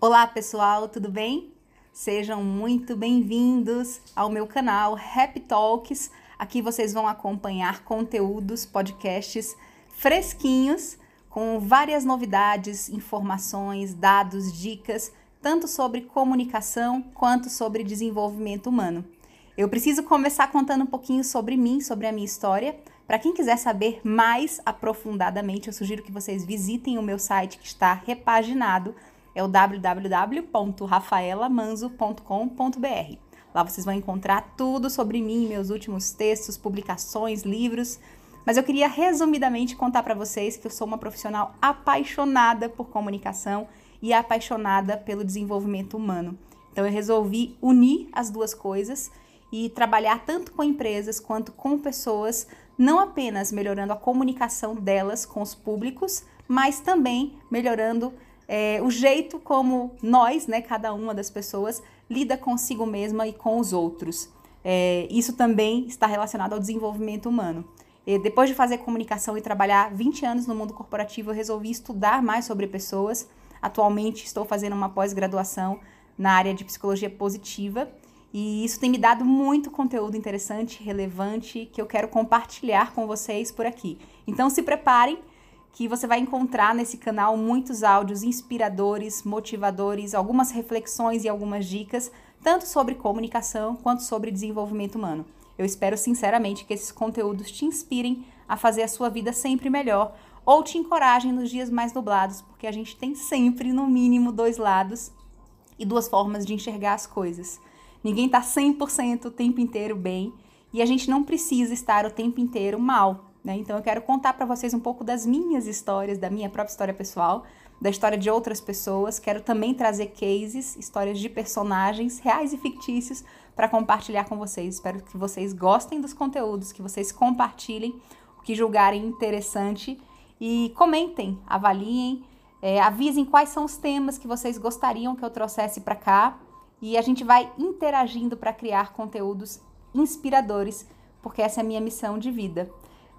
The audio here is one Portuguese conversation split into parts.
Olá pessoal, tudo bem? Sejam muito bem-vindos ao meu canal Happy Talks. Aqui vocês vão acompanhar conteúdos, podcasts fresquinhos com várias novidades, informações, dados, dicas, tanto sobre comunicação quanto sobre desenvolvimento humano. Eu preciso começar contando um pouquinho sobre mim, sobre a minha história. Para quem quiser saber mais aprofundadamente, eu sugiro que vocês visitem o meu site que está repaginado, é o www.rafaelamanzo.com.br. Lá vocês vão encontrar tudo sobre mim, meus últimos textos, publicações, livros. Mas eu queria resumidamente contar para vocês que eu sou uma profissional apaixonada por comunicação e apaixonada pelo desenvolvimento humano. Então eu resolvi unir as duas coisas e trabalhar tanto com empresas quanto com pessoas, não apenas melhorando a comunicação delas com os públicos, mas também melhorando é, o jeito como nós, né, cada uma das pessoas, lida consigo mesma e com os outros. É, isso também está relacionado ao desenvolvimento humano. E depois de fazer comunicação e trabalhar 20 anos no mundo corporativo, eu resolvi estudar mais sobre pessoas. Atualmente estou fazendo uma pós-graduação na área de psicologia positiva e isso tem me dado muito conteúdo interessante, relevante, que eu quero compartilhar com vocês por aqui. Então se preparem que você vai encontrar nesse canal muitos áudios inspiradores, motivadores, algumas reflexões e algumas dicas, tanto sobre comunicação quanto sobre desenvolvimento humano. Eu espero sinceramente que esses conteúdos te inspirem a fazer a sua vida sempre melhor ou te encorajem nos dias mais nublados, porque a gente tem sempre, no mínimo, dois lados e duas formas de enxergar as coisas. Ninguém está 100% o tempo inteiro bem e a gente não precisa estar o tempo inteiro mal. Né? Então eu quero contar para vocês um pouco das minhas histórias, da minha própria história pessoal, da história de outras pessoas. Quero também trazer cases, histórias de personagens reais e fictícios para compartilhar com vocês. Espero que vocês gostem dos conteúdos, que vocês compartilhem o que julgarem interessante e comentem, avaliem, é, avisem quais são os temas que vocês gostariam que eu trouxesse para cá e a gente vai interagindo para criar conteúdos inspiradores, porque essa é a minha missão de vida.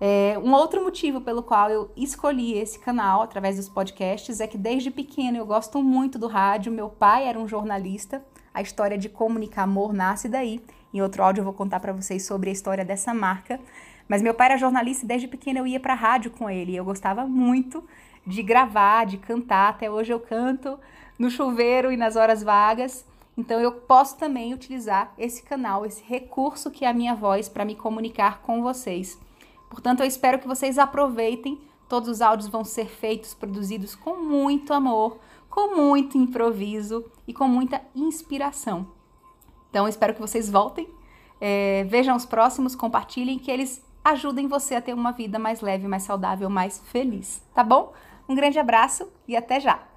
É, um outro motivo pelo qual eu escolhi esse canal através dos podcasts é que desde pequeno eu gosto muito do rádio. Meu pai era um jornalista. A história de comunicar amor nasce daí. Em outro áudio eu vou contar para vocês sobre a história dessa marca. Mas meu pai era jornalista e desde pequeno eu ia para rádio com ele. Eu gostava muito de gravar, de cantar. Até hoje eu canto no chuveiro e nas horas vagas. Então eu posso também utilizar esse canal, esse recurso que é a minha voz para me comunicar com vocês. Portanto, eu espero que vocês aproveitem. Todos os áudios vão ser feitos, produzidos com muito amor, com muito improviso e com muita inspiração. Então, eu espero que vocês voltem, é, vejam os próximos, compartilhem, que eles ajudem você a ter uma vida mais leve, mais saudável, mais feliz, tá bom? Um grande abraço e até já!